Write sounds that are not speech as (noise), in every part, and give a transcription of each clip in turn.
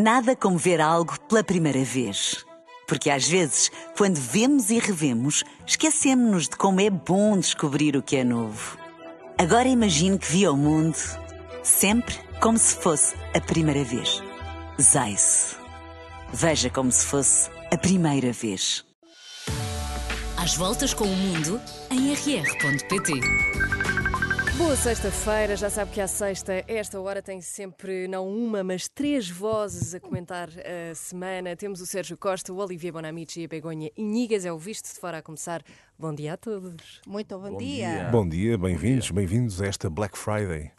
Nada como ver algo pela primeira vez. Porque às vezes, quando vemos e revemos, esquecemos-nos de como é bom descobrir o que é novo. Agora imagine que viu o mundo sempre como se fosse a primeira vez. Zais. Veja como se fosse a primeira vez. Às voltas com o mundo em rr.pt. Boa sexta-feira, já sabe que à sexta, esta hora, tem sempre não uma, mas três vozes a comentar a semana. Temos o Sérgio Costa, o Olivier Bonamici e a Begonha Inigas. É o Visto de Fora a começar. Bom dia a todos. Muito bom, bom dia. dia. Bom dia, bem-vindos, bem-vindos a esta Black Friday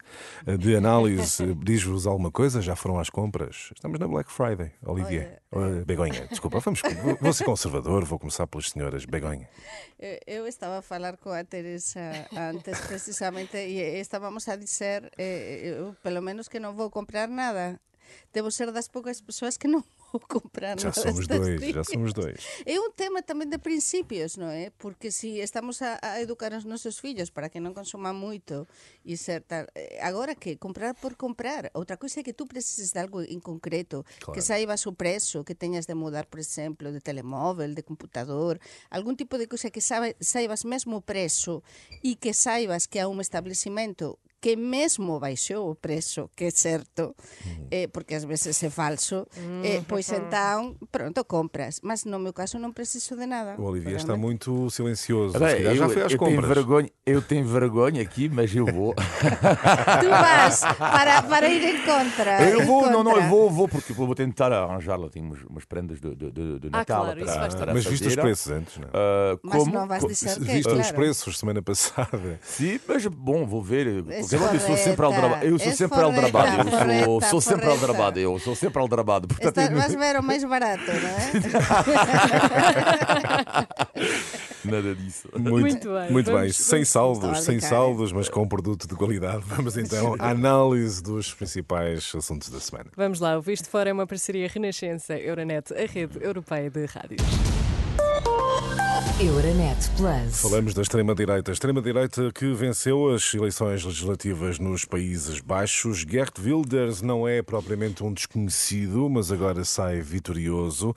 de análise. Diz-vos alguma coisa? Já foram às compras? Estamos na Black Friday, Olivier. Olha... Begonha, (laughs) desculpa, vamos, vou ser conservador, vou começar pelas senhoras. Begonha. Eu estava a falar com a Teresa antes, precisamente, e estávamos a dizer, eh, eu, pelo menos que não vou comprar nada. Devo ser das poucas pessoas que não comprar já somos dois, já somos dois. É um tema também de princípios, não é? Porque se estamos a, a educar os nossos filhos para que não consumam muito e ser tal, eh, agora que comprar por comprar, outra coisa é que tu precises de algo em concreto, claro. que saibas o preço, que tenhas de mudar, por exemplo, de telemóvel, de computador, algum tipo de coisa que saibas mesmo o preço e que saibas que há um estabelecimento que mesmo baixou o preço, que é certo, uhum. eh, porque ás veces é falso, uhum. eh, pois então, pronto, compras. Mas no meu caso não preciso de nada. O Olivier está muito silencioso. Bem, eu, já foi às eu compras. Tenho vergonha, eu tenho vergonha aqui, mas eu vou. (laughs) tu vas para, para ir em contra. Eu vou, contra. não, não, eu vou, vou, porque vou tentar arranjar-la. Tenho umas, umas prendas de, de, de, de ah, Natal claro, para, para Mas viste os preços antes, não é? Uh, mas não vais dizer que Viste claro. os preços semana passada. Sim, mas bom, vou ver. Porque eu sou sempre aldrabado. Eu sou sempre aldrabado. Eu sou, sou sempre aldrabado. Eu sou sempre aldrabado. Portanto, Está, vais ver o mais barato, não é? (laughs) Nada disso. Muito, muito bem. Muito bem. Sem saldos, sem saldos, mas com um produto de qualidade. Vamos então à análise dos principais assuntos da semana. Vamos lá. O Visto Fora é uma parceria Renascença Euronet, a rede europeia de rádios. Euronet Plus. Falamos da extrema-direita. Extrema-direita que venceu as eleições legislativas nos Países Baixos. Gert Wilders não é propriamente um desconhecido, mas agora sai vitorioso.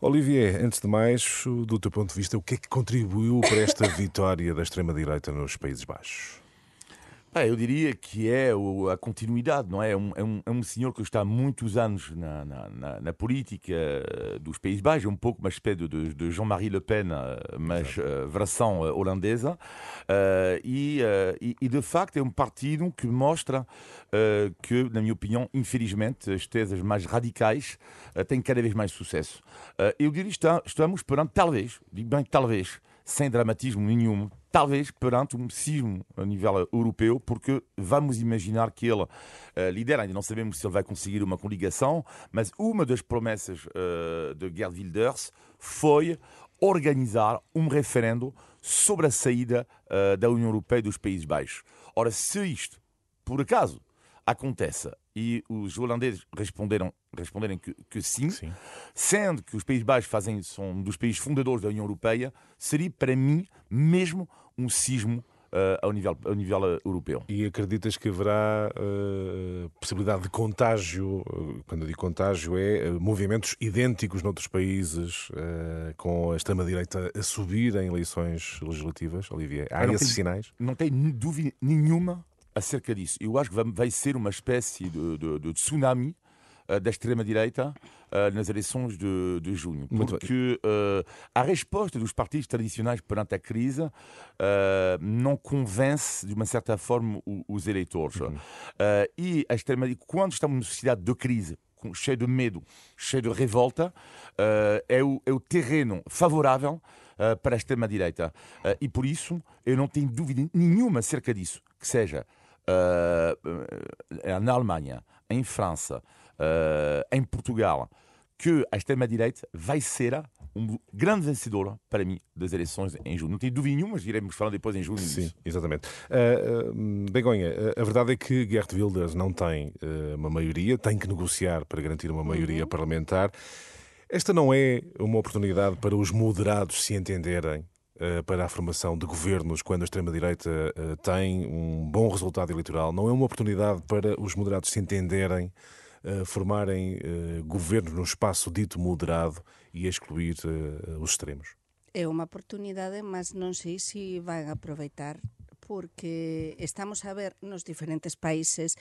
Olivier, antes de mais, do teu ponto de vista, o que é que contribuiu para esta (laughs) vitória da extrema-direita nos Países Baixos? Ah, eu diria que é a continuidade, não é? É um, é um, é um senhor que está há muitos anos na, na, na, política dos Países Baixos, um pouco uma espécie de, de Jean-Marie Le Pen, mas uh, versão uh, holandesa. Uh, e, e, e, de facto, é um partido que mostra que, na minha opinião, infelizmente, as teses mais radicais têm cada vez mais sucesso. eu diria que estamos perante, talvez, digo bem talvez, sem dramatismo nenhum, talvez perante um sismo a nível europeu, porque vamos imaginar que ele uh, lidera, ainda não sabemos se ele vai conseguir uma coligação, mas uma das promessas uh, de Gerd Wilders foi organizar um referendo sobre a saída uh, da União Europeia dos Países Baixos. Ora, se isto, por acaso, acontece e os holandeses responderam responderem que, que sim, sim, sendo que os Países Baixos fazem, são um dos países fundadores da União Europeia, seria para mim mesmo um sismo Uh, ao, nível, ao nível uh, europeu. E acreditas que haverá uh, possibilidade de contágio? Quando eu digo contágio, é movimentos idênticos noutros países, com a extrema-direita a subir em eleições legislativas, Olivier? Há esses tem, sinais? Não tenho dúvida nenhuma acerca disso. Eu acho que vai ser uma espécie de, de, de tsunami uh, da extrema-direita uh, nas eleições de, de junho. Porque uh, a resposta dos partidos tradicionais perante a crise não convence, de uma certa forma, os eleitores. Uhum. e a extrema-direita, quando estamos numa sociedade de crise, cheio de medo, cheio de revolta, é o, é o terreno favorável para a extrema-direita. e por isso, eu não tenho dúvida nenhuma acerca disso, que seja uh, na Alemanha, em França, uh, em Portugal, que a extrema-direita vai ser um grande vencedor, para mim, das eleições em junho. Não tenho dúvida nenhuma, mas iremos falar depois em junho. Sim, disso. exatamente. Uh, uh, Begonha, a verdade é que Gert Wilders não tem uh, uma maioria, tem que negociar para garantir uma maioria uhum. parlamentar. Esta não é uma oportunidade para os moderados se entenderem eh, para a formação de governos quando a extrema-direita eh, tem um bom resultado eleitoral? Não é uma oportunidade para os moderados se entenderem uh, formarem governos num espaço dito moderado e excluir os extremos? É uma oportunidade, mas não sei se vão aproveitar porque estamos a ver nos diferentes países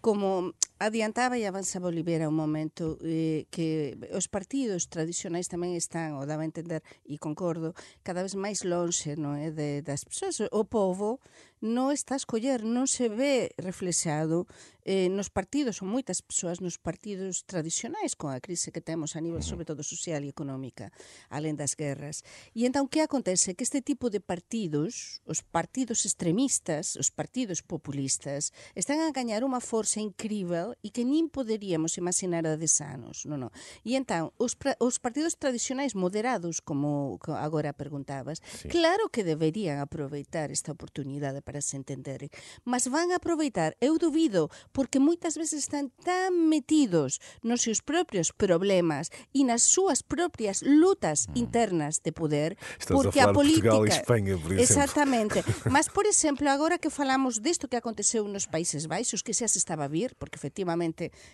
como adiantaba e avanzaba Oliveira un momento eh, que os partidos tradicionais tamén están, o daba a entender e concordo, cada vez máis longe non é, de, das persoas. O povo non está a escoller, non se ve reflexado eh, nos partidos, ou moitas persoas nos partidos tradicionais, con a crise que temos a nivel, sobre todo, social e económica, alén das guerras. E entón, que acontece? Que este tipo de partidos, os partidos extremistas, os partidos populistas, están a gañar unha forza incrível e que nin poderíamos imaginar a des anos. Non, non. E entón, os, os partidos tradicionais moderados, como agora preguntabas, sí. claro que deberían aproveitar esta oportunidade para se entenderem. Mas van aproveitar, eu duvido, porque moitas veces están tan metidos nos seus propios problemas e nas súas propias lutas mm. internas de poder, porque a, a, política... Portugal e Espanha, por exemplo. Exactamente. (laughs) Mas, por exemplo, agora que falamos desto que aconteceu nos Países Baixos, que xa se estaba a vir, porque efectivamente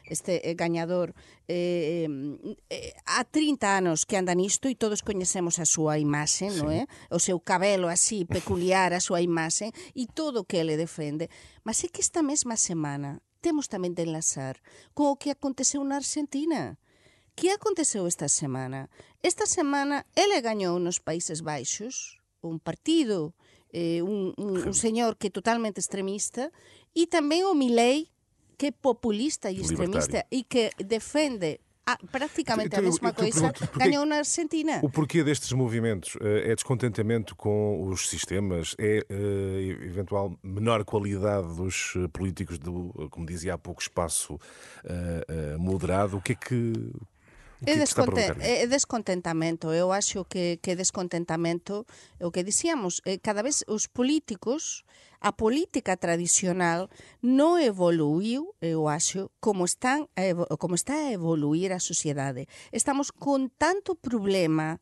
este eh, gañador eh, eh, há 30 anos que anda nisto e todos coñecemos a súa imaxe, sí. non é? O seu cabelo así (laughs) peculiar, a súa imaxe, e todo o que ele defende, mas é que esta mesma semana temos tamén de enlazar con o que aconteceu na Argentina. Que aconteceu esta semana? Esta semana ele gañou nos Países Baixos un partido, eh, un, un, un señor que é totalmente extremista, e tamén o Milei, que é populista e extremista e que defende ah, praticamente então, a mesma coisa, ganhou na Argentina. O porquê destes movimentos? Eh, é descontentamento com os sistemas? É uh, eventual menor qualidade dos eh, políticos do, como dizia há pouco, espaço uh, uh, moderado? O que é que. É, desconten é descontentamento, eu acho que, que descontentamento é o que dicíamos, eh, cada vez os políticos, a política tradicional non evoluiu, eu acho, como, están como está a evoluir a sociedade. Estamos con tanto problema,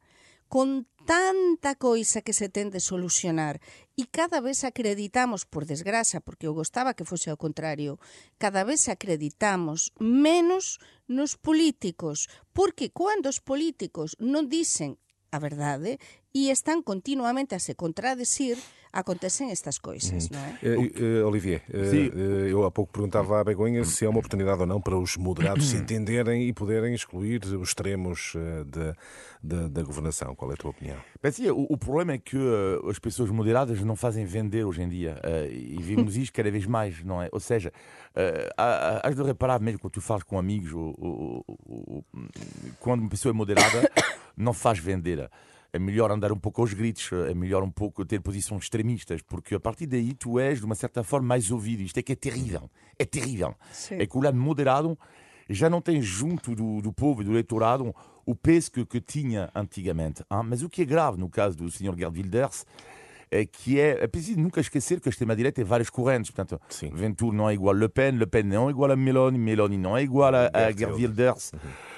con tanta coisa que se ten de solucionar e cada vez acreditamos, por desgraza, porque eu gostaba que fose ao contrario, cada vez acreditamos menos nos políticos, porque cando os políticos non dicen a verdade, e están continuamente a se contradecir, acontecem estas coisas, não é? Uh, Olivier, uh, eu há pouco perguntava à Begonha se é uma oportunidade ou não para os moderados se (clears throat) entenderem e poderem excluir os extremos da, da, da governação. Qual é a tua opinião? Bem, sim, o, o, problema é que uh, as pessoas moderadas não fazem vender hoje em dia e vimos (laughs) isto cada vez mais, não é? Ou seja, uh, has de reparar mesmo quando tu falas com amigos, ou, ou, ou, quando uma pessoa é moderada, (coughs) não faz vender é melhor andar um pouco aos gritos, é melhor um pouco ter posições extremistas, porque a partir daí tu és, de uma certa forma, mais ouvido. Isto é que é terrível. É terrível. Sim. É que o lado moderado já não tem junto do, do povo e do eleitorado o peso que, que tinha antigamente. Hein? Mas o que é grave no caso do Sr. Gerd Wilders é que é, é preciso nunca esquecer que a extrema-direita tem várias correntes. Portanto, Sim. Ventura não é igual a Le Pen, Le Pen não é igual a Meloni, Meloni não é igual a, a Gerd Wilders. Uhum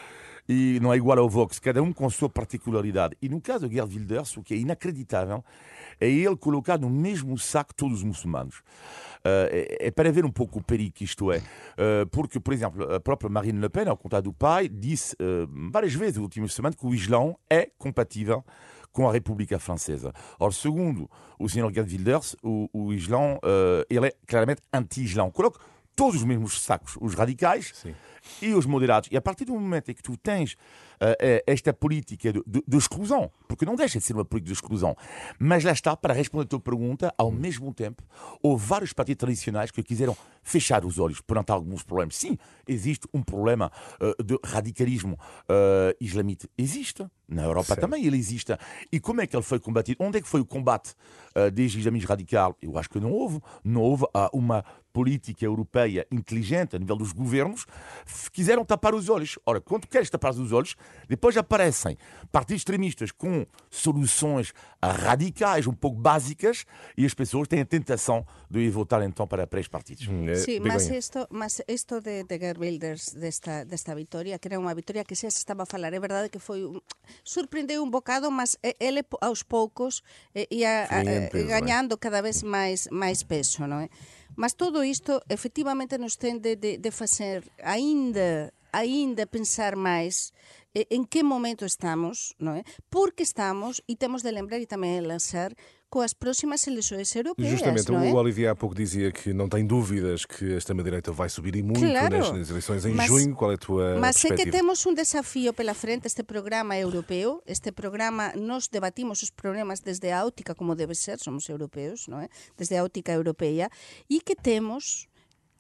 e não é igual ao Vox, cada um com sua particularidade. E no caso de Gerd Wilders, o que é inacreditável é ele colocar no mesmo saco todos os muçulmanos. Uh, é, é, para ver um pouco o perigo que isto é. Uh, porque, por exemplo, a própria Marine Le Pen, ao contar do pai, disse uh, várias vezes nas últimas semanas que o Islão é compatível com a República Francesa. Ora, segundo o Sr. Gerd Wilders, o, o Islão ele é claramente anti-Islão. Coloca todos os mesmos sacos, os radicais Sim. e os moderados. E a partir do momento em que tu tens esta política de, de, de, exclusão, porque não deixa de ser uma política de exclusão, mas lá está, para responder a tua pergunta, ao mesmo tempo, houve vários partidos tradicionais que quiseram fechar os olhos perante alguns problemas. Sim, existe um problema uh, de radicalismo uh, islamita. Existe. Na Europa também ele existe. E como é que ele foi combatido? Onde é que foi o combate uh, deste islamismo radical? Eu acho que não houve. Não houve uh, uma política europeia inteligente a nível dos governos. Quiseram tapar os olhos. Ora, quando queres tapar os olhos, depois aparecem partidos extremistas com soluções radicais, um pouco básicas, e as pessoas têm a tentação de ir votar então para, para estes partidos. Hum, é, Sim, mas isto, mas isto de, de Gerd Wilders, desta, desta vitória, que era uma vitória que xa se estaba a falar, é verdade que foi surpreendeu un bocado, mas ele aos poucos ia gañando cada vez máis máis peso, non é? Mas todo isto efectivamente nos tem de, de, fazer ainda pensar máis en que momento estamos, non é? Porque estamos, e temos de lembrar e tamén lançar coas próximas eleições europeias. Justamente, não é? o Olivier há pouco dizia que não tem dúvidas que a extrema-direita vai subir e muito Claro. nas eleições em Mas- junho. Qual é a tua Mas sé que temos un desafío pela frente este programa europeo. Este programa nos debatimos os problemas desde a óptica como debe ser, somos europeos, non é? Desde a óptica europea e que temos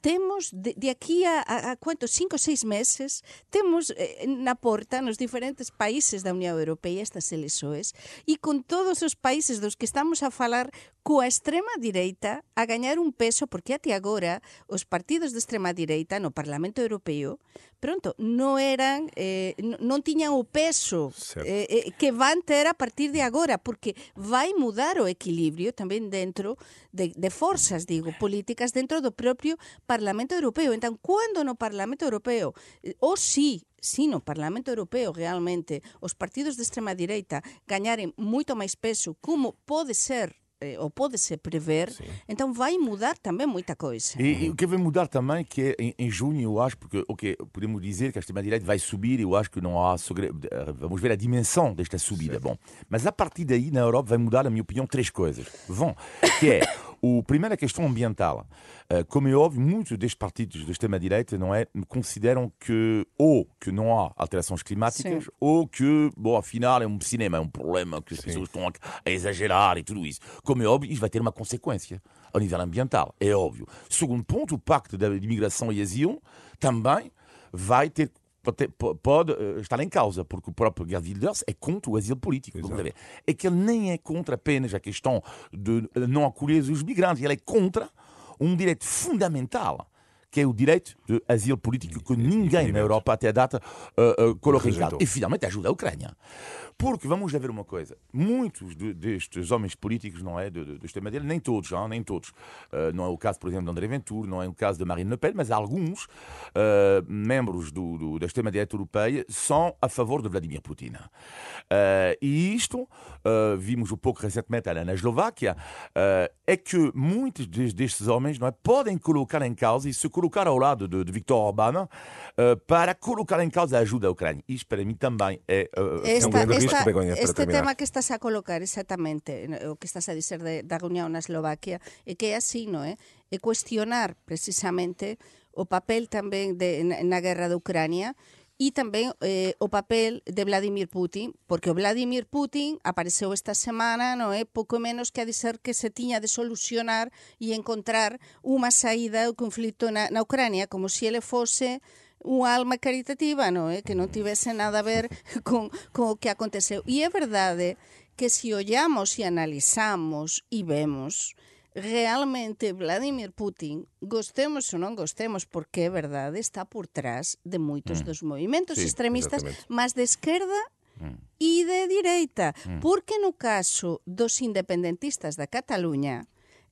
temos de, de aquí a, a, a cuantos, cinco ou seis meses, temos eh, na porta nos diferentes países da Unión Europea estas eleições e con todos os países dos que estamos a falar coa extrema direita a gañar un peso porque até agora os partidos de extrema direita no Parlamento Europeo pronto, non eran eh, non- tiñan o peso Certo. eh, eh, que van ter a partir de agora porque vai mudar o equilibrio tamén dentro de, de forzas, digo, políticas dentro do propio Parlamento Europeo. Entón, cando no Parlamento Europeo, eh, ou si si no Parlamento Europeo realmente os partidos de extrema direita gañaren moito máis peso, como pode ser ou pode-se prever, então vai mudar também muita coisa. E, e o que vai mudar também, que é em, em junho, eu acho, porque, ok, podemos dizer que a extrema-direita vai subir, eu acho que não há eh, Vamos ver a dimensão desta subida. Bom, mas a partir daí, na Europa, vai mudar, na minha opinião, três coisas. Vão, que é, (laughs) o, primeiro, a questão ambiental. Eh, Como é óbvio, muitos destes partidos de extrema-direita, não é, consideram que, ou que não há alterações climáticas, Sim. ou que, bom, afinal, é um cinema, é um problema que as pessoas estão a exagerar e tudo isso. Como é óbvio, isso vai ter uma consequência ao nível ambiental, é óbvio. Segundo ponto, o Pacto de Imigração e Asilo também vai ter pode, eh, estar em causa, porque o próprio Gerd Wilders é contra o asilo político. É que ele nem é contra apenas a questão de não acolher os migrantes, ele é contra um direito fundamental que é o direito de asilo político que ninguém na Europa até a data uh, uh, colocou. E finalmente ajuda a Ucrânia. Porque vamos lá ver uma coisa: muitos de- destes homens políticos, não é? Do, do, do extrema direita, nem todos, não, nem todos. Uh, não é o caso, por exemplo, de André Ventura, não é o caso de Marine Le Pen, mas alguns uh, membros do, do- da extrema-direita europeia são a favor de Vladimir Putin. Uh, e isto, vimos um pouco recentemente na Eslováquia, é que muitos des- destes homens não é, podem colocar em causa e se colocar ao lado de, de Viktor Orbán para colocar em causa a ajuda à Ucrânia. Isto para mim também é. uh, É um grande esta, Pegoña, este tema que estás a colocar exactamente, o que estás a dizer de, da reunión na Eslovaquia, é que é así, non é? É cuestionar precisamente o papel tamén de, na guerra de Ucrania e tamén eh, o papel de Vladimir Putin, porque o Vladimir Putin apareceu esta semana, non é eh? pouco menos que a dizer que se tiña de solucionar e encontrar unha saída ao conflito na, na Ucrania, como se ele fose unha alma caritativa, non é? Eh, que non tivese nada a ver (laughs) con, con o eh, que aconteceu. E é verdade que se ollamos e analizamos e vemos realmente Vladimir Putin, gostemos ou non gostemos, porque é verdade, está por trás de moitos mm. dos movimentos sí, extremistas, máis de esquerda mm. e de direita, mm. porque no caso dos independentistas da Cataluña,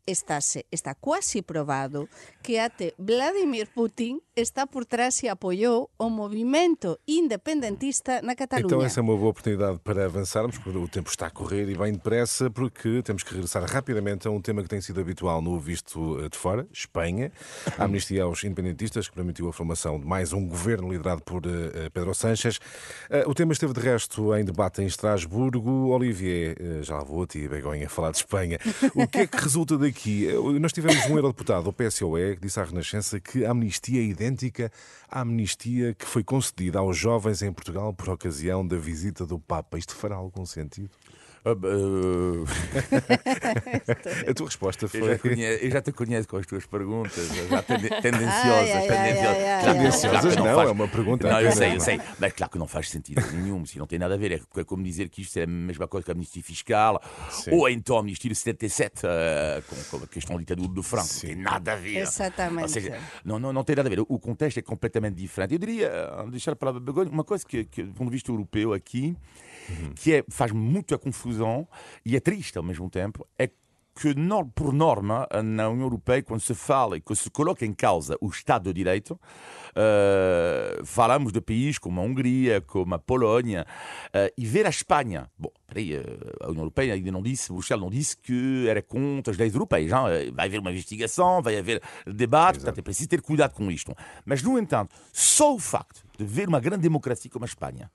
estáse, está quasi probado que até Vladimir Putin está por trás e apoiou o movimento independentista na Cataluña. Então essa é uma boa oportunidade para avançarmos, porque o tempo está a correr e bem depressa, porque temos que regressar rapidamente a um tema que tem sido habitual no Visto eh, de Fora, Espanha. A amnistia aos independentistas, que permitiu a formação de mais um governo liderado por eh, Pedro Sánchez. Eh, O tema esteve, de resto, em debate em Estrasburgo. Olivier, eh, já vou a ti, Begonha, falar de Espanha. O que é que resulta daqui? Eh, Nós tivemos um eurodeputado, o PSOE, que disse à Renascença que a amnistia é idêntica à amnistia que foi concedida aos jovens em Portugal por ocasião da visita do Papa. Isto fará algum sentido? Uh, uh, (laughs) A tua resposta eu, já foi. conhe- eu já te conheço com as tuas perguntas, já tende- (laughs) tendenciosas. Ai, ai, ai, tendenciosas. Claro não, faz- é uma pergunta Não, eu sei, eu é? sei. Mas claro que não faz sentido nenhum, se não tem nada a ver. É como dizer que isto é a mesma coisa que a amnistia fiscal, Sim. ou então a amnistia de 77, eh, com, com a questão da ditadura do Franco. Não tem nada a ver. Exatamente. Seja, não, não, não tem nada a ver. O contexto é completamente diferente. Eu diria, deixar a palavra Begonha, uma coisa que, que, do ponto de vista europeu aqui, que é, faz muita confusão e é triste ao mesmo tempo, é que, por norma, na União Europeia, quando se fala e quando se coloca em causa o Estado de Direito, eh, falamos de países como a Hungria, como a Polónia, eh, e ver a Espanha. Bom, peraí, a União Europeia ainda não disse, Bruxelas não disse que era contra as leis europeias. Hein? Vai haver uma investigação, vai haver debate, portanto é preciso ter cuidado com isto. Mas, no entanto, só o facto de ver uma grande democracia como a Espanha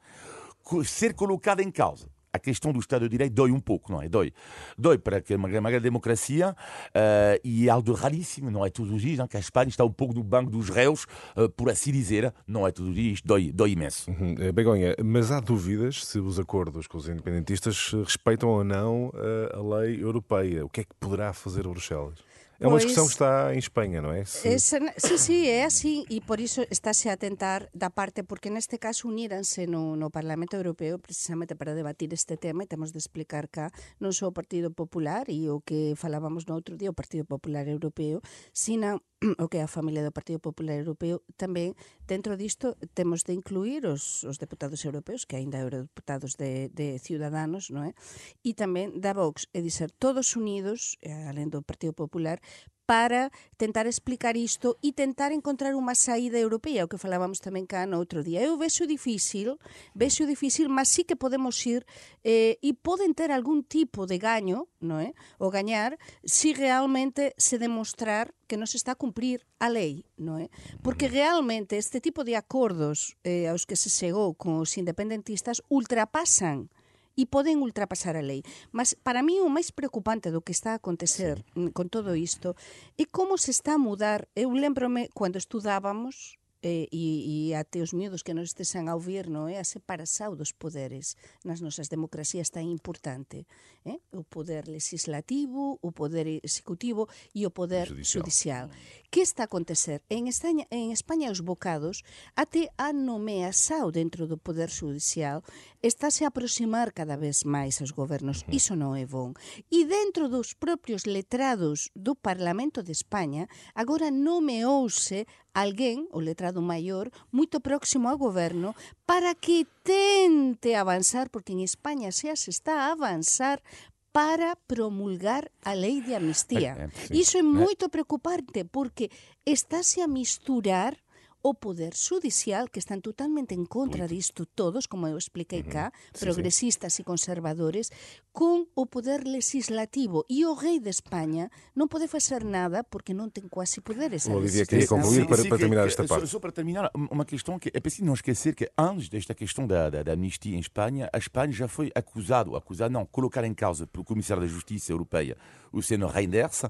ser colocada em causa a questão do Estado de Direito dói um pouco, não é? Dói. Dói para que uma, uma grande democracia uh, e é algo raríssimo, não é todos os dias, não? que a Espanha está um pouco no banco dos réus, uh, por assim dizer, não é todos os dias, dói, dói imenso. Uhum. Eh, Begonha, mas há dúvidas se os acordos com os independentistas respeitam ou não a lei europeia. O que é que poderá fazer Bruxelas? É uma discussão que está em Espanha, não é? Se... Sí, sí, é así e por iso estáse a tentar da parte, porque neste caso uníranse no, no Parlamento Europeo precisamente para debatir este tema e temos de explicar cá non só o Partido Popular e o que falábamos no outro día, o Partido Popular Europeo, sino o que é a familia do Partido Popular Europeo, tamén dentro disto temos de incluir os, os deputados europeos, que aínda eurodeputados de, de Ciudadanos, non é? E tamén da Vox, é dizer, todos unidos, eh, alén do Partido Popular, para tentar explicar isto e tentar encontrar unha saída europea, o que falábamos tamén cá no outro día. Eu vexo difícil, vexo difícil, mas sí que podemos ir eh, e poden ter algún tipo de gaño, no é? O gañar, se si realmente se demostrar que non se está a cumprir a lei, non é? Porque mm. realmente este tipo de acordos eh, aos que se chegou con os independentistas ultrapasan e poden ultrapasar a lei. Mas para mí o máis preocupante do que está a acontecer sí. con todo isto é como se está a mudar. Eh, Eu lembrome cando estudábamos e, e até os miúdos que nos estesen a ouvir, non é? A separação dos poderes nas nosas democracias tan importante. Eh? O poder legislativo, o poder executivo e o poder judicial. judicial. Que está a acontecer? En España, en España os bocados até a nomeação dentro do poder judicial está-se a aproximar cada vez máis aos gobernos. Iso non é bon. E dentro dos propios letrados do Parlamento de España, agora nomeouse alguén, o letrado maior, moito próximo ao goberno para que tente avanzar, porque en España xa se está a avanzar para promulgar a lei de amnistía. Iso é eh. moito preocupante porque estáse a misturar o poder judicial, que están totalmente en contra disto todos, como eu expliquei cá, uh -huh. sí, progresistas sí. e conservadores, con o poder legislativo. E o rei de España non pode facer nada porque non ten quase poderes. O Olivia queria concluir para, para terminar esta parte. Só, só para terminar, uma questão que é preciso não esquecer que antes desta questão da, da, da amnistia em Espanha, a Espanha já foi acusado, acusado não, colocar em causa pelo Comissário da Justiça Europeia, o senhor Reinders,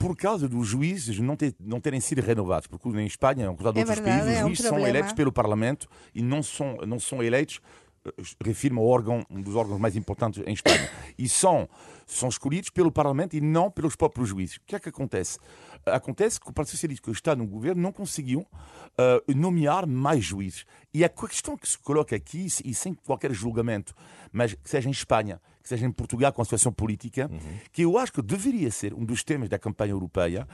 por causa dos juízes não, ter, não terem sido renovados, porque em Espanha, em é outros países, os é juízes um são eleitos pelo Parlamento e não são, não são eleitos eh, refirma órgão, um dos órgãos mais importantes em Espanha. E são, são escolhidos pelo Parlamento e não pelos próprios juízes. O que é que acontece? Acontece que o Partido Socialista, que está no governo, não conseguiu uh, nomear mais juízes. E a questão que se coloca aqui, e sem qualquer julgamento, mas que seja em Espanha, seja em Portugal com a situação política, uhum. que eu acho que deveria ser um dos temas da campanha europeia,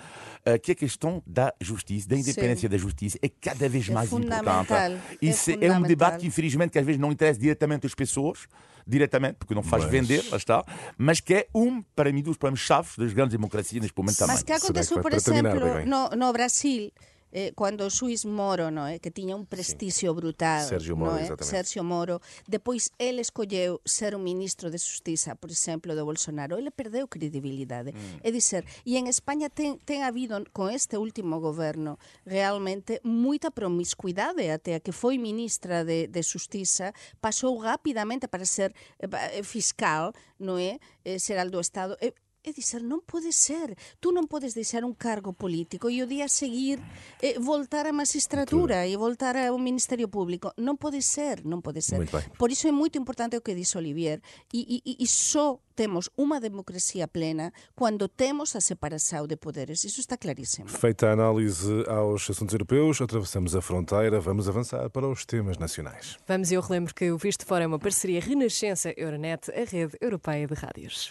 uh, que é a questão da justiça, da independência Sim. da justiça, é cada vez é mais importante. Isso é, é um debate que, infelizmente, que às vezes não interessa diretamente às pessoas, diretamente, porque não faz mas... vender, lá está, mas que é um, para mim, dos problemas-chave das grandes democracias neste momento também. Mas que aconteceu, por exemplo, no, no Brasil, eh, cando o Suís Moro, no, eh, que tiña un prestixio sí. brutal, Sergio Moro, no, eh, Sergio Moro, depois ele escolleu ser o ministro de Justiza, por exemplo, do Bolsonaro, ele perdeu credibilidade. Mm. É dizer, e en España ten, ten habido con este último goberno realmente moita promiscuidade até a que foi ministra de, de Justiza, pasou rapidamente para ser eh, fiscal, non é? Eh, ser do Estado. Eh, É dizer, non pode ser. Tú non podes deixar un cargo político e o día seguir eh, voltar á magistratura e voltar ao Ministerio Público. Non pode ser, non pode ser. Por iso é moito importante o que dixo Olivier. E, e, e só temos unha democracia plena quando temos a separação de poderes. Isso está claríssimo. Feita a análise aos assuntos europeus, atravessamos a fronteira, vamos avançar para os temas nacionais. Vamos, eu relembro que o Visto Fora é uma parceria Renascença Euronet, a rede europeia de rádios.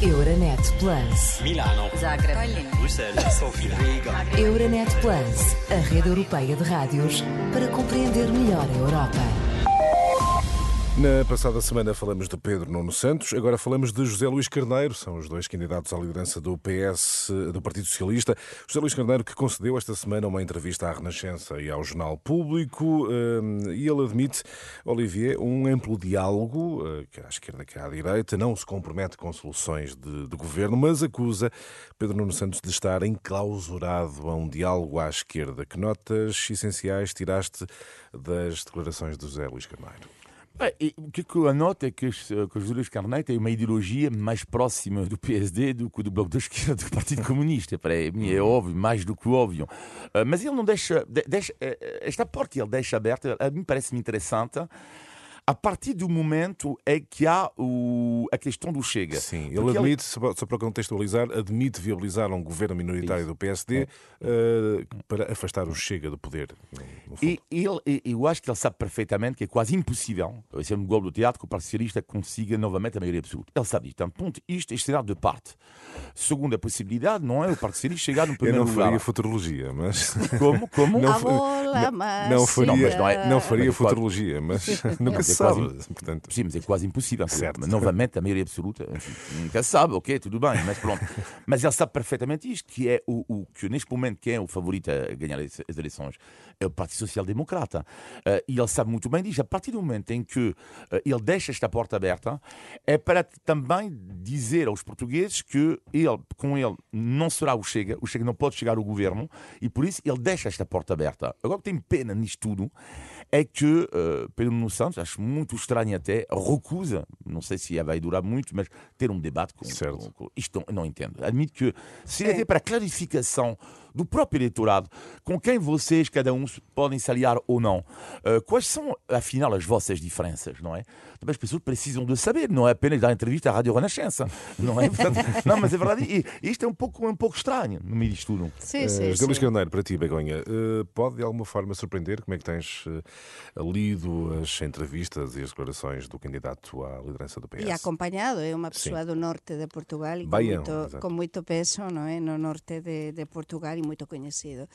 Euronet Plus. Milano. Zagreb. Bruxelas. Sofia. Riga. Euronet Plus, a rede europeia de rádios para compreender melhor a Europa. Na passada semana falamos de Pedro Nuno Santos, agora falamos de José Luís Carneiro, são os dois candidatos à liderança do PS, do Partido Socialista. José Luís Carneiro que concedeu esta semana uma entrevista à Renascença e ao Jornal Público hum, e ele admite, Olivier, um amplo diálogo, eh, quer à esquerda, quer à direita, não se compromete com soluções de, de governo, mas acusa Pedro Nuno Santos de estar enclausurado a um diálogo à esquerda. Que notas essenciais tiraste das declarações de José Luís Carneiro? É, o que eu anoto é que, que o José Luís Carneiro tem uma ideologia mais próxima do PSD do que do Bloco da Esquerda do Partido Comunista. Para mim é óbvio, mais do que óbvio. Ah, mas ele não deixa, deixa eh, eh, esta porta que ele deixa aberta, a mim parece-me interessante a partir do momento é que há o, a questão do Chega. Sim, ele admite, ele... só para contextualizar, admite viabilizar um governo minoritário Isso. do PSD é. uh, para afastar o Chega do poder. E ele, eu acho que ele sabe perfeitamente que é quase impossível, esse é um gol do teatro, que o Partido Socialista consiga novamente a maioria absoluta. Ele sabe isto. Então, ponto, isto é cenário de parte. Segunda possibilidade, não é o Partido Socialista chegar no (laughs) primeiro lugar. Eu não faria futurologia, mas... Como? Como? (laughs) Não, não, não faria, não, é, não faria futurologia, mas (laughs) nunca se sabe. Quase, portanto... Sim, mas é quase impossível. Certo. Novamente, a maioria absoluta, nunca sabe, ok, tudo bem, mas pronto. (laughs) mas ele sabe perfeitamente isto, que é o, o que neste momento quem é o favorito a ganhar as, as eleições é o Partido Social Democrata. Uh, e ele sabe muito bem disso. A partir do momento em que uh, ele deixa esta porta aberta, é para também dizer aos portugueses que ele, com ele, não será o Chega, o Chega não pode chegar ao governo, e por isso ele deixa esta porta aberta. Agora, o que tem pena nisto tudo é que uh, Pedro Nuno Santos, acho muito estranho até, recusa, não sei se vai durar muito, mas ter um debate com, certo. com, com isto não, não entendo. Admito que se é. para clarificação do próprio eleitorado, com quem vocês, cada um, podem se aliar ou não. Uh, quais são, afinal, as vossas diferenças, não é? Também as pessoas precisam de saber, não é apenas dar entrevista à Rádio Renascença, (laughs) não é? Portanto, não, mas é verdade, e isto é um pouco, um pouco estranho no meio disto tudo. Sim, sim, uh, José Luís Carneiro, para ti, Begonha, uh, pode de alguma forma surpreender como é que tens uh, lido as entrevistas e as declarações do candidato à liderança do PS? E acompanhado, é uma pessoa sim. do norte de Portugal e com, muito, com muito peso, não é? No norte de, de Portugal moito coñecido.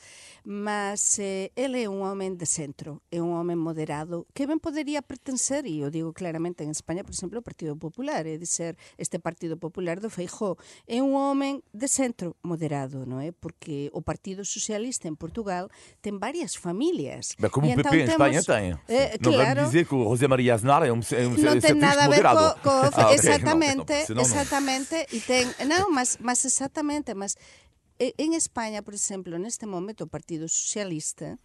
Mas eh, ele é un home de centro, é un home moderado, que ben podería pertencer, e o digo claramente en España, por exemplo, o Partido Popular, é de ser este Partido Popular do Feijó, é un home de centro moderado, non é? Porque o Partido Socialista en Portugal ten varias familias. Mas como o PP en España ten. Eh, non claro, vamos dizer que o José María Aznar é un, é un non ten nada a ver moderado. co, co ah, okay. exactamente, no, no, exactamente, e ten, non, mas, mas exactamente, mas En España, por exemplo, neste momento o Partido Socialista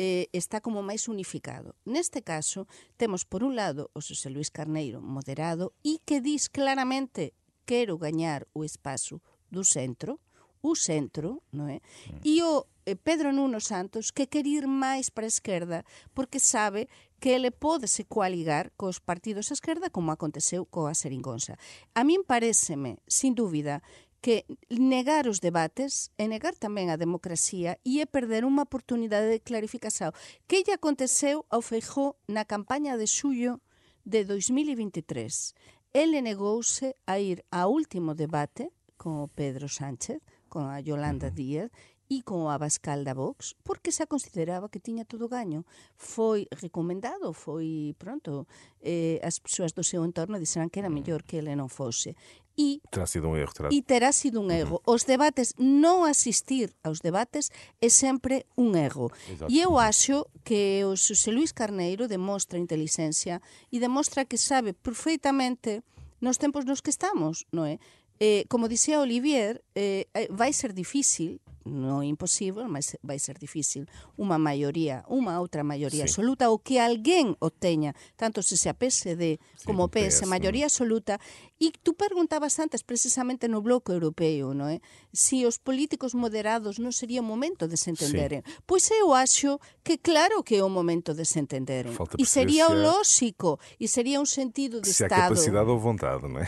eh, está como máis unificado. Neste caso, temos por un lado o José Luis Carneiro moderado e que dis claramente quero gañar o espazo do centro, o centro, non é? E o eh, Pedro Nuno Santos que quer ir máis para a esquerda porque sabe que ele pode se coaligar cos partidos a esquerda como aconteceu coa Seringonza. A min pareceme, sin dúbida, que negar os debates é negar tamén a democracia e é perder unha oportunidade de clarificación. Que lle aconteceu ao Feijó na campaña de xullo de 2023? Ele negouse a ir ao último debate con Pedro Sánchez, con a Yolanda Díaz e con o Abascal da Vox, porque se consideraba que tiña todo gaño. Foi recomendado, foi pronto, eh, as persoas do seu entorno dixeran que era mm. mellor que ele non fose. E terá sido un erro. Terá... E terá sido un erro. Os debates, non asistir aos debates é sempre un erro. Exacto. E eu acho que o Xosé Luís Carneiro demostra inteligencia e demostra que sabe perfeitamente nos tempos nos que estamos, non é? Eh, como dicía Olivier, eh, eh vai ser difícil é imposible, mas vai ser difícil unha maioría, unha outra maioría sí. absoluta ou que alguén o teña, tanto se se a PSD como o PS, PS maioría absoluta. E tú perguntabas antes precisamente no bloco europeo, non é? Si os políticos moderados non sería o momento de se entenderen. Sí. Pois eu acho que claro que é o momento de se entenderen. E sería o lógico, e sería un sentido de se Estado. Se capacidade ou vontade, non é?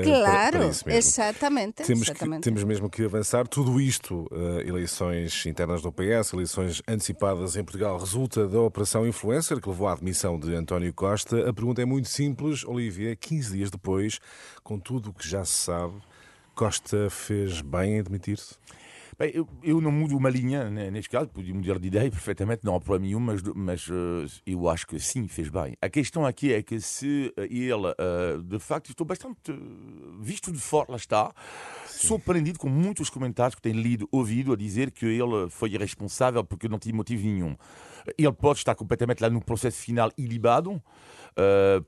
Claro, para, para exatamente. Temos, exatamente. Que, temos mesmo que avançar. Tudo isto uh, eleições internas do PS, eleições antecipadas em Portugal, resulta da Operação Influencer, que levou à admissão de António Costa. A pergunta é muito simples, Olivia. 15 dias depois, com tudo o que já se sabe, Costa fez bem em admitir-se? Bem, eu, eu, não mudo uma linha né, neste caso, podia mudar de ideia perfeitamente, não há problema nenhum, mas, mas uh, eu acho que sim, fez bem. A questão aqui é que se ele, uh, de facto, estou bastante visto de fora, lá está, sim. surpreendido com muitos comentários que tenho lido, ouvido, a dizer que ele foi irresponsável porque não tinha motivo nenhum. Ele pode estar completamente lá no processo final ilibado,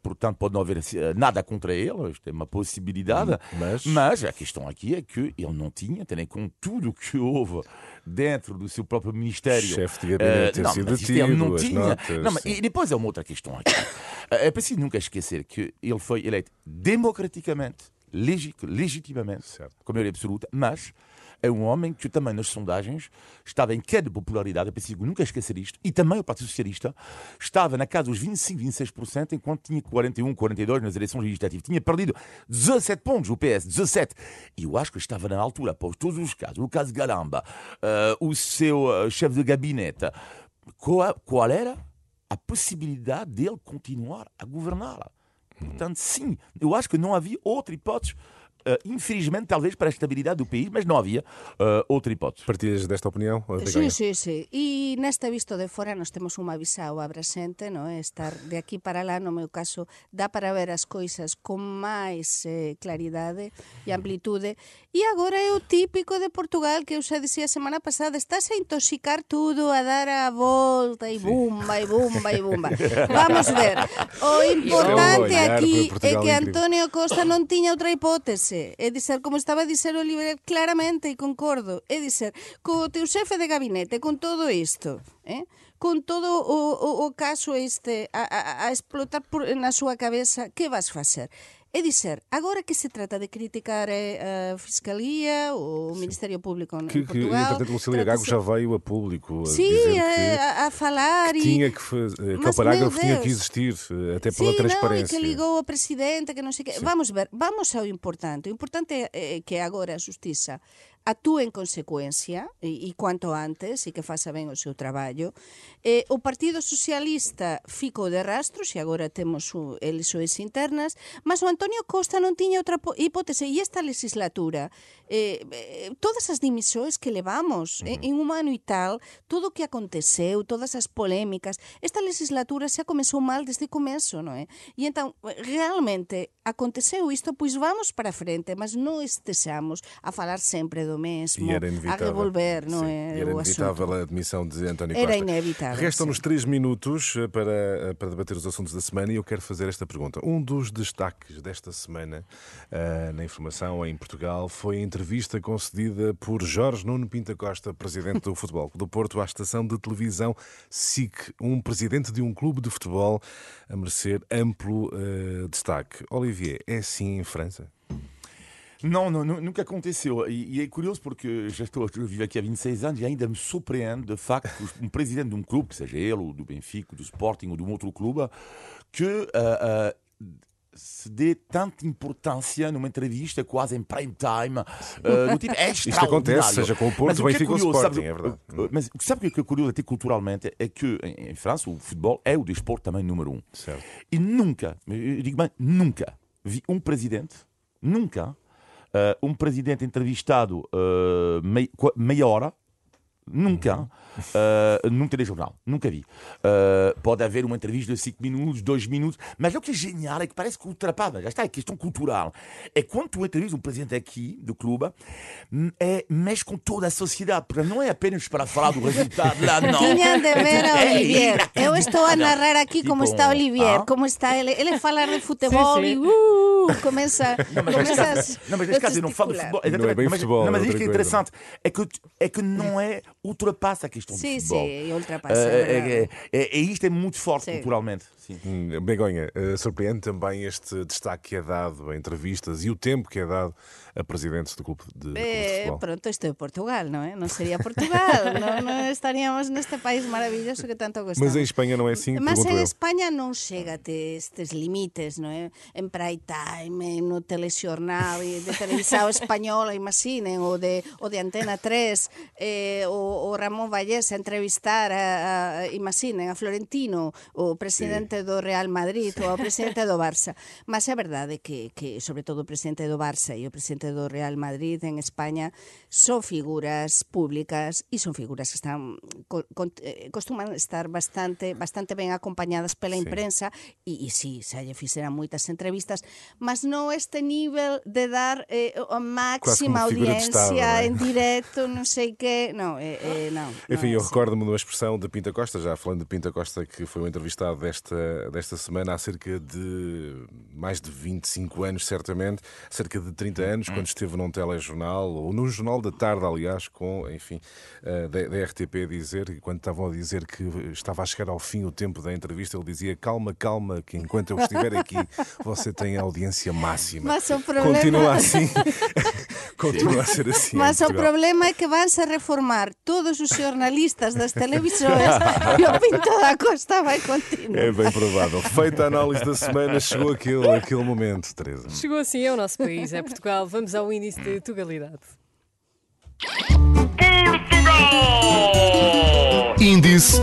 portanto, pode não haver nada contra ele, isto é uma possibilidade, mas... mas... a questão aqui é que ele não tinha, tendo em conta tudo o que houve dentro do seu próprio ministério. Chefe de gabinete uh, não, ele não tinha. Notas, não, mas, e depois é uma outra questão aqui. (coughs) é preciso nunca esquecer que ele foi eleito democraticamente, legitimamente, certo. com maioria absoluta, mas é um homem que também nas sondagens estava em queda de popularidade, é preciso nunca esquecer isto, e também o Partido Socialista estava na casa dos 25, 26%, enquanto tinha 41, 42 nas eleições legislativas. Tinha perdido 17 pontos o PS, 17. E eu acho que estava na altura, após todos os casos, o caso Galamba, uh, o seu uh, chefe de gabinete, qual, qual era a possibilidade dele continuar a governar? Portanto, sim, eu acho que não havia outra hipótese Uh, infelizmente, talvez para a estabilidade do país, mas não havia uh, outra hipótese. Partilhas desta opinião? Sí, sí, sí. E neste visto de fora nós temos unha visao abrasente, no? estar de aquí para lá, no meu caso, dá para ver as coisas con máis eh, claridade e amplitude. E agora é o típico de Portugal que eu xa dicía a semana pasada, estás a intoxicar tudo, a dar a volta e bumba, e bumba, e bumba. (laughs) Vamos ver. O importante aquí é que Antonio Costa non tiña outra hipótese base, é dizer, como estaba a dizer o Oliver, claramente e concordo, é dicer, co teu xefe de gabinete, con todo isto, eh? con todo o, o, o caso este a, a, a explotar por, na súa cabeza, que vas facer? É dizer, agora que se trata de criticar a Fiscalia, o Ministério Público em que, Portugal... Que, entretanto, Lucília Gago já veio a público a Sim, a, a, falar que tinha que fazer, aquele parágrafo tinha que existir, até pela Sim, transparência. Não, e que ligou a Presidente, que não sei o quê. Vamos ver, vamos ao importante. O importante é que agora a Justiça actúe en consecuencia e, e cuanto antes e que faça ben o seu traballo. Eh, o Partido Socialista ficou de rastros e agora temos o, eleições internas, mas o Antonio Costa non tiña outra hipótese e esta legislatura eh, eh, todas as dimisións que levamos uh -huh. eh, en un ano e tal, todo o que aconteceu, todas as polémicas, esta legislatura xa comezou mal desde o começo, non é? E entón, realmente, aconteceu isto, pois vamos para frente, mas non estexamos a falar sempre do mesmo, a revolver, Sim, é? Era inevitável a admissão de António Costa. Era inevitável. Restam-nos três minutos para, para debater os assuntos da semana e eu quero fazer esta pergunta. Um dos destaques desta semana uh, na informação em Portugal foi a entrevista concedida por Jorge Nuno Pinta Costa, presidente do Futebol do Porto, à estação de televisão SIC, um presidente de um clube de futebol a merecer amplo uh, destaque. Olivier, é assim em França? Não, não, nunca aconteceu. E, é curioso porque já estou a viver aqui há 26 anos e ainda me surpreende, de facto, um presidente de um clube, seja ele, ou do Benfica, do Sporting ou de um outro clube, que uh, uh, se dê tanta importância numa entrevista quase em prime time. Uh, do tipo, é (laughs) Isto acontece, seja com o Porto, bem é fica o Sporting, sabe, é verdade. Mas sabe o que é curioso até culturalmente é que em, França o futebol é o desporto também número um. Certo. E nunca, eu digo bem, nunca vi um presidente, nunca, uh, um presidente entrevistado uh, mei, meia hora, nunca, uh, num telejornal, nunca vi. Uh, pode haver uma entrevista de 5 minutos, 2 minutos, mas o que é genial é que parece que ultrapassa, já está, é questão cultural. É quando tu entrevistas um presidente aqui do clube, é, mexe com toda a sociedade, porque não é apenas para falar do resultado lá, não. Tinha de ver a Olivier. Eu estou a narrar aqui como está Olivier, como está ele. Ele falar de futebol sim, sim. e uh, começa, não, mas começa caso, não, mas neste caso eu não falo de futebol. Não é bem mas, futebol. Não, mas isto que é interessante é que, é que não é ultrapassa a questão sim, do futebol. Sim, sim, ultrapassa. Uh, é, é, é, isto é muito forte sim. culturalmente. Sim. Hum, Begonha, uh, surpreende também este destaque que é dado a entrevistas e o tempo que é dado a presidentes do clube de, é, futebol. Pronto, isto é Portugal, não é? Não seria Portugal, (laughs) não, não, estaríamos neste país maravilhoso que tanto gostamos. Mas em Espanha não é assim? Mas em eu. Espanha non chega a estes limites, non é? En ai, me, no telexornal e de televisao (laughs) española, imaginen, o de, o de Antena 3, eh, o, o Ramón Vallés a entrevistar, a, a, imaginen, a Florentino, o presidente sí. do Real Madrid, ou o (laughs) presidente do Barça. Mas é verdade que, que, sobre todo, o presidente do Barça e o presidente do Real Madrid en España son figuras públicas e son figuras que están co, con, eh, costuman estar bastante bastante ben acompañadas pela sí. imprensa e, e si, sí, se lle fixeran moitas entrevistas, mas non este nivel de dar eh, a máxima audiencia estado, é? en directo, non sei que, non, é, é, non. Enfim, não, eu recordo-me de uma expressão de Pinta Costa, já falando de Pinta Costa, que foi o entrevistado desta, desta semana há cerca de mais de 25 anos, certamente, cerca de 30 anos, quando esteve num telejornal, ou num jornal da tarde, aliás, com, enfim, eh, da, RTP dizer, e quando estavam a dizer que estava a chegar ao fim o tempo da entrevista, ele dizia: calma, calma, que enquanto eu estiver aqui, (laughs) você tem a audiência máxima. Mas o problema... Continua assim. (laughs) Continua a ser assim. Mas o problema é que vão-se reformar todos os jornalistas das televisões (laughs) e o Pinto da Costa vai continuar. É bem provável. Feita a análise da semana, chegou aquele, aquele momento, Teresa. Chegou assim, é o nosso país, é Portugal. Vamos ao índice de Tugalidade. Índice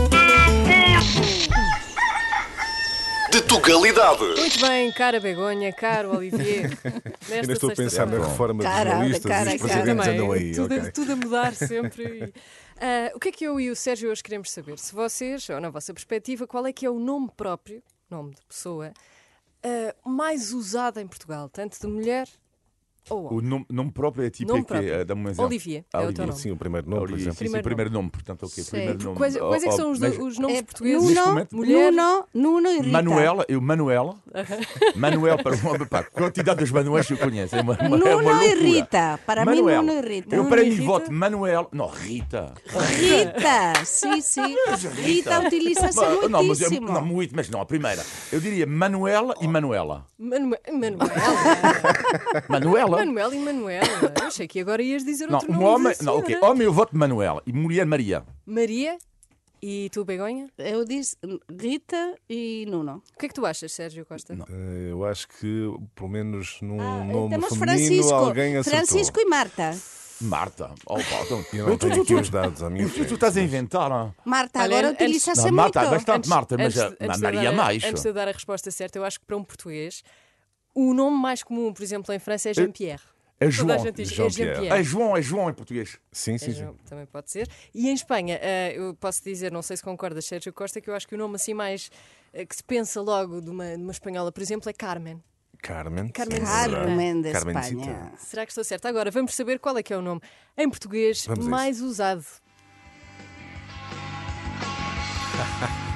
de Tugalidade. Muito bem, cara Begonha, caro Olivier. (laughs) Ainda estou a pensar na reforma dos Cara, jornalistas cara, e os cara. presidentes Também, andam aí. tudo, ok. tudo a mudar sempre. (laughs) Ah, o que é que eu e o Sérgio hoje queremos saber? Se vocês, ou na vossa perspectiva, qual é que é o nome próprio, nome de pessoa, ah, mais usado em Portugal, tanto de mulher ou O nome, nome próprio é tipo Nome é que é, dá-me um exemplo. Olivier, Ah, é o nome. Sim, o primeiro nome, por Olivier, exemplo. sim, sim, Primeiro primeiro nome, portanto, ok. Sim. Primeiro nome. Quais, quais é que são os, mas- os nomes É portugueses? Nuno, Mulher. Nuno, Nuno e Rita. Manuela, eu Manuela. (laughs) Manuel para um homem, pá, quantidade dos Manuéis que eu conheço. É uma, uma, é uma Nuno e. Rita. Para mim, Manuel. Nuno e Rita. Eu Nuno para mim voto Manuel. Não, Rita. Rita, sim, sim. (laughs) Rita utiliza-se Bah, não, mas, eu- muitíssimo. não, muito, mas não, a primeira. Eu diria Manuela e Manuela. Manu Manuela. Manuela? Manuel e Manuela. Eu achei que agora ias dizer Não, outro um nome. homem. da Não, ok. senhora. Homem eu voto Manuela e mulher Maria. Maria e tu, Begonha? Eu disse Rita e Nuno. O que é que tu achas, Sérgio Costa? Eh, Eu acho que, pelo menos num Ah, nome temos feminino, Francisco. alguém acertou. Francisco e Marta. Marta. Oh, pá, então, (laughs) Eu não tenho aqui os dados à minha tu, tu frente. estás a inventar. ah? Marta, Olha, agora antes- utiliza-se Não, muito. Marta, há bastante Antes- Marta, mas antes- a, antes a de Maria dar a- mais. Antes de eu dar a resposta certa, eu acho que para um português, o nome mais comum, por exemplo, em França é Jean-Pierre. É Toda João. a gente diz é Jean-Pierre. Jean-Pierre. É João, é João em português. Sim, É sim, sim. João, também pode ser. E em Espanha, eh, eu posso dizer, não sei se concordas, Sérgio Costa, que eu acho que o nome assim mais eh, que se pensa logo de uma, de uma espanhola, por exemplo, é Carmen. Carmen. Carmen sim, Carmen é de Carmencita. Espanha. Será que estou certa? Agora, vamos saber qual é que é o nome em português Vamos mais usado. (laughs)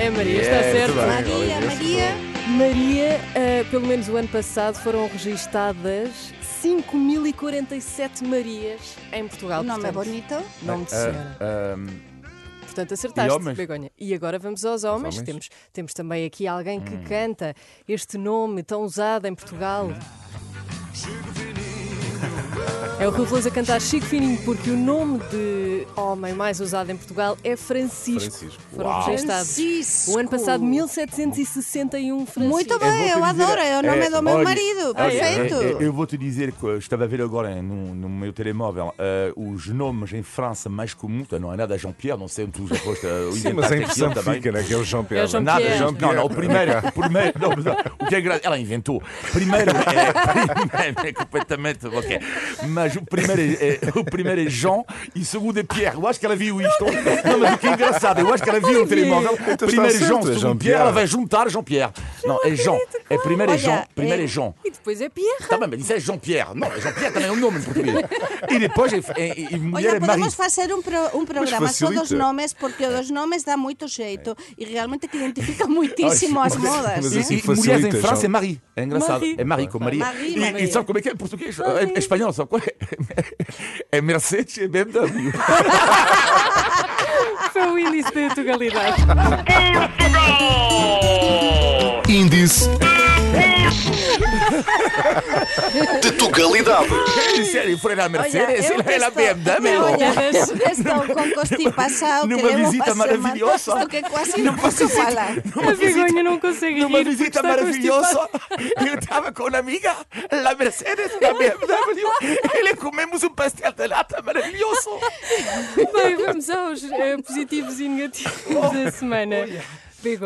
É Maria, está certo. muito bem. Maria, Olha, Maria. Maria, eh, pelo menos o ano passado, foram registadas 5.047 Marias em Portugal. O nome é portanto, bonito. Nome de Ah, senhora. ah, Portanto, acertaste, E homens? Begonha. E agora vamos aos homens. homens? Temos, temos também aqui alguém Hum. que canta este nome tão usado em Portugal. É o Rui Veloso a cantar Chico Fininho, porque o nome de homem mais usado em Portugal é Francisco. Francisco. Foram Uau. registados. Francisco. O ano passado, 1761, Francisco. Muito Eu bem, eu dizer- adoro. É o nome é, do meu olha, marido. É? Perfeito. É, é, eu vou te dizer que eu estava a ver agora no, no meu telemóvel eh, os nomes em França mais comuns. Não é nada Jean-Pierre, não sei onde tu já foste uh, Sim, mas a impressão que fica, né, que é o Jean Pierre. É o Jean Nada, Pierre. Jean- não, não, o primeiro, o primeiro, não, não, o que é engraçado, ela inventou. Primeiro é, (laughs) primeiro é completamente, ok. Mas o primeiro é, o primeiro é Jean e o segundo é Pierre. Eu acho que ela viu isto. Não, mas o que é engraçado, eu acho que ela viu no telemóvel. Primeiro é segundo. Pierre, ela vai juntar Jean-Pierre. Não, é Jean. É primeiro é Olha, Jean, primeiro é- é Jean. E depois é Pierre. Tá bem, mas isso é Jean-Pierre. Não, Jean-Pierre também é um nome em português. E depois é, é, é, mulher Olha, é Marie. podemos fazer um, pro, um programa só dos nomes, porque o dos nomes dá muito jeito e realmente que identifica (laughs) muitíssimo as modas. mas E, assim e mulheres em França Jean. é Marie. É engraçado. Marie. É Marie com Maria. Marie, e, Marie. e sabe como é que é em português? É, é espanhol, sabe qual é? (laughs) É Mercedes e BMW. Foi (laughs) o índice de Tugalidade. Índice (laughs) De Tugalidade. Sério, foi na Mercedes, eu é na estou- BMW. Olha, estou com constipação que Numa visita uma semana. maravilhosa. Estou que quase não posso falar. A vergonha não consegue Numa visita maravilhosa, (laughs) eu estava com uma amiga, la Mercedes, na BMW, e lhe comemos um pastel de nata maravilhoso. Bem, vamos aos eh, positivos e negativos da semana.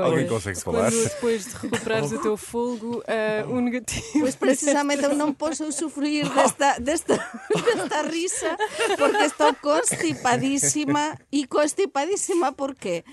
Alguém consegue falar? quando depois de recuperares o teu fogo, o negativo. Pois precisamente eu não posso usufruir desta, desta, (laughs) desta risa porque estou constipadíssima e constipadíssima porque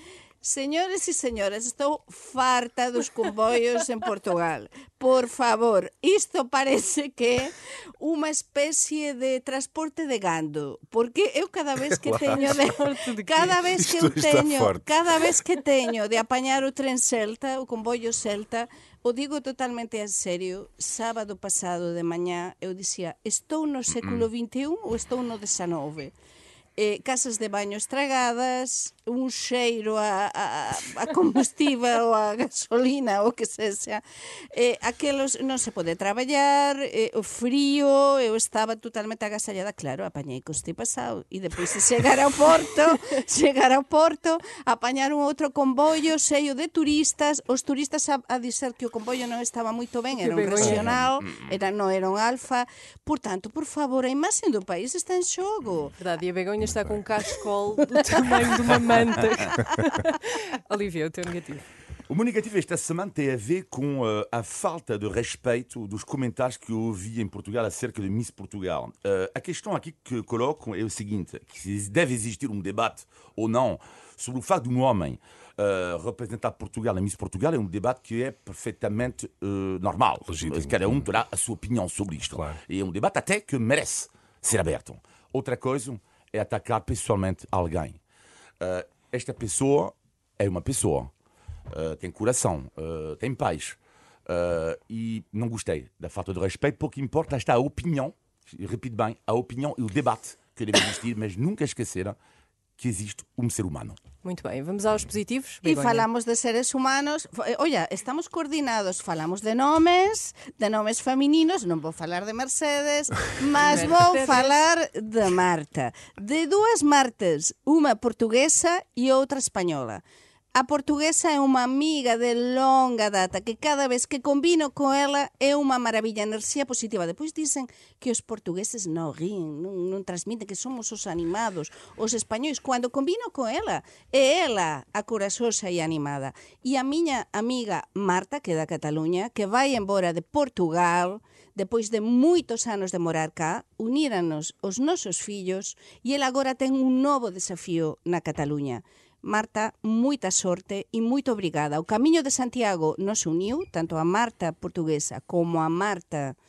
Senhores e senhoras, estou farta dos comboios em Portugal. Por favor, isto parece que é uma espécie de transporte de gando, porque eu cada vez que (laughs) teño de, cada vez que eu teño, cada vez que teño de apañar o tren Celta, o comboio Celta, o digo totalmente en serio, sábado pasado de mañá eu dicía, estou no século XXI ou estou no XIX? eh, casas de baño estragadas, un xeiro a, a, a combustiva (laughs) ou a gasolina ou que sexa. Eh, aquelos non se pode traballar, eh, o frío, eu estaba totalmente agasallada, claro, apañei coste pasado e depois de chegar ao porto, (laughs) chegar ao porto, apañar un outro comboio cheio de turistas, os turistas a, a dizer que o comboio non estaba moito ben, era un regional, mm, mm. era non era un alfa, por tanto, por favor, a imaxe do país está en xogo. Verdade, Begoña está com um cachecol do (laughs) tamanho de uma manta. (laughs) Olivia, o teu negativo. O meu negativo esta semana tem a ver com uh, a falta de respeito dos comentários que eu ouvi em Portugal acerca de Miss Portugal. Uh, a questão aqui que coloco é o seguinte: que se deve existir um debate ou não sobre o facto de um homem uh, representar Portugal na Miss Portugal é um debate que é perfeitamente uh, normal. Legítimo. Cada um terá a sua opinião sobre isto. Claro. E é um debate até que merece ser aberto. Outra coisa é atacar pessoalmente alguém. Uh, esta pessoa é uma pessoa. Uh, tem coração, uh, tem paz. E não gostei da falta de respeito, pouco importa está a opinião, repito bem, a opinião e o debate que deve existir, mas nunca esqueceram que existe um ser humano. Muito bem, vamos aos positivos. E Begonha. falamos de seres humanos. Fo- eh, estamos coordinados, falamos de nomes, de nomes femininos, non vou falar de Mercedes, (laughs) mas vou Mercedes. falar de Marta. De dúas Martas, unha portuguesa e outra española. A portuguesa é unha amiga de longa data que cada vez que combino con ela é unha maravilla enerxía positiva. Depois dicen que os portugueses non ríen, non, non transmiten que somos os animados, os españois. Cando combino con ela, é ela a corazosa e animada. E a miña amiga Marta, que é da Cataluña, que vai embora de Portugal, depois de moitos anos de morar cá, uníranos os nosos fillos e ela agora ten un novo desafío na Cataluña Marta, moita sorte e moito obrigada. O Camiño de Santiago nos uniu, tanto a Marta portuguesa como a Marta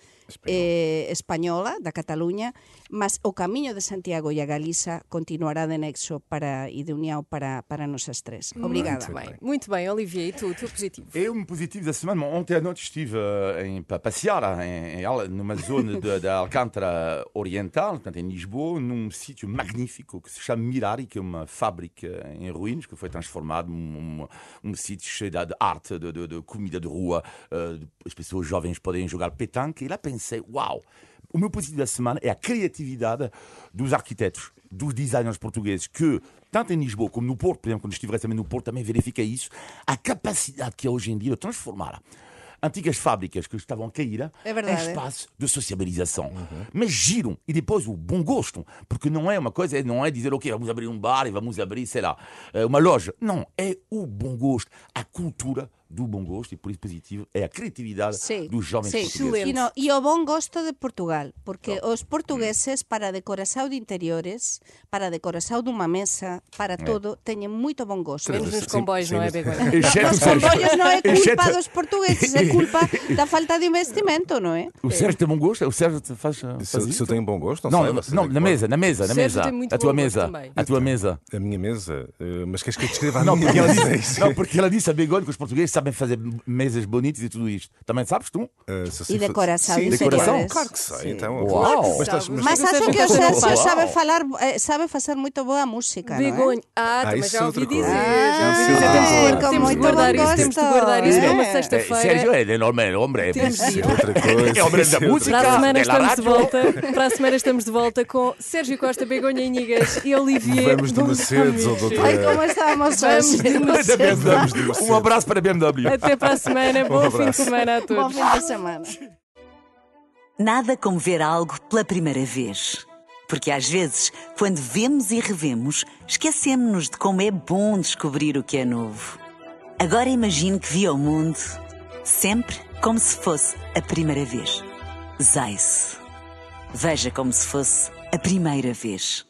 eh, española da Cataluña, mas o Camiño de Santiago e a Galiza continuará de nexo para, e de união para, para nosas tres. Obrigada. Muito bem, muito bem, Olivia, e tu, o teu positivo? Eu, um positivo da semana, ontem à noite estive eh, em, para passear em, em numa zona da Alcântara Oriental, portanto, em Lisboa, num sítio magnífico que se chama Mirari, que é uma fábrica em ruínas que foi transformado num um, um sítio cheio de arte, de, de- de comida de rua, de- as pessoas jovens podem jogar petanque. E lá pensei, uau! O meu positivo da semana é a criatividade dos arquitetos, dos designers portugueses, que, tanto em Lisboa como no Porto, por exemplo, quando estive também no Porto, também verifiquei isso, a capacidade que é hoje em dia de transformar antigas fábricas que estavam a cair É verdade. em espaços de sociabilização. Mas giram e depois o bom gosto, porque não é uma coisa, não é dizer, ok, vamos abrir um bar e vamos abrir, sei lá, eh, uma loja. Não, é o bom gosto, a cultura do bom gosto e por isso positivo é a criatividade Sí, dos jovens sí. portugueses. E, no, e o bon gosto de Portugal, porque os portugueses para a decoração de interiores, para a decoração dunha mesa, para todo, teñen moito bon gosto. Menos nos sim, comboios, sim, não é, (laughs) o Os comboios non é culpa Exceto- dos portugueses, é culpa da falta de investimento, non é? O Sérgio tem bom gosto? O Sérgio te faz, faz Se, se isso? eu tenho bom gosto, Não, não, sei. não, tem na mesa, na mesa, na mesa. muito A tua bom mesa. também. A tua mesa. A minha mesa. eh, Mas queres que eu descreva a Não minha porque, ela mesa? disse, (laughs) não, porque ela disse a Begonha que os portugueses sabem sabem fazer mesas bonitas e tudo isto. Também sabes tu? Ah, se assim E decoração, Sim, decoração? Claro que sei. Sim. Então, Uau. claro. Mas Mas Mas Mas Mas acho que o Sérgio Uau. sabe falar, eh, sabe fazer muito boa música, não é? Begonha. Ah, Ah, também isso já é ouvi dizer. Já Isso é Temos de guardar- isso, temos de guardar isso para uma sexta-feira. Sérgio é enorme, homem. Temos de ir. Outra coisa. (laughs) É homem da música. Para a semana estamos de volta. Para a semana estamos de volta com Sérgio Costa, Begonha Inigas e Olivier. Vamos de Mercedes ou de outra- Ai, como estávamos Vamos hoje. de Mercedes. Vamos de Mercedes. Um abraço para a BMW. Até para a semana. (laughs) Bom fim de semana a Bom todos. fim de semana. Nada como ver algo pela primeira vez. Porque às vezes, quando vemos e revemos, esquecemos-nos de como é bom descobrir o que é novo. Agora imagine que viu o mundo sempre como se fosse a primeira vez. Zais. Veja como se fosse a primeira vez.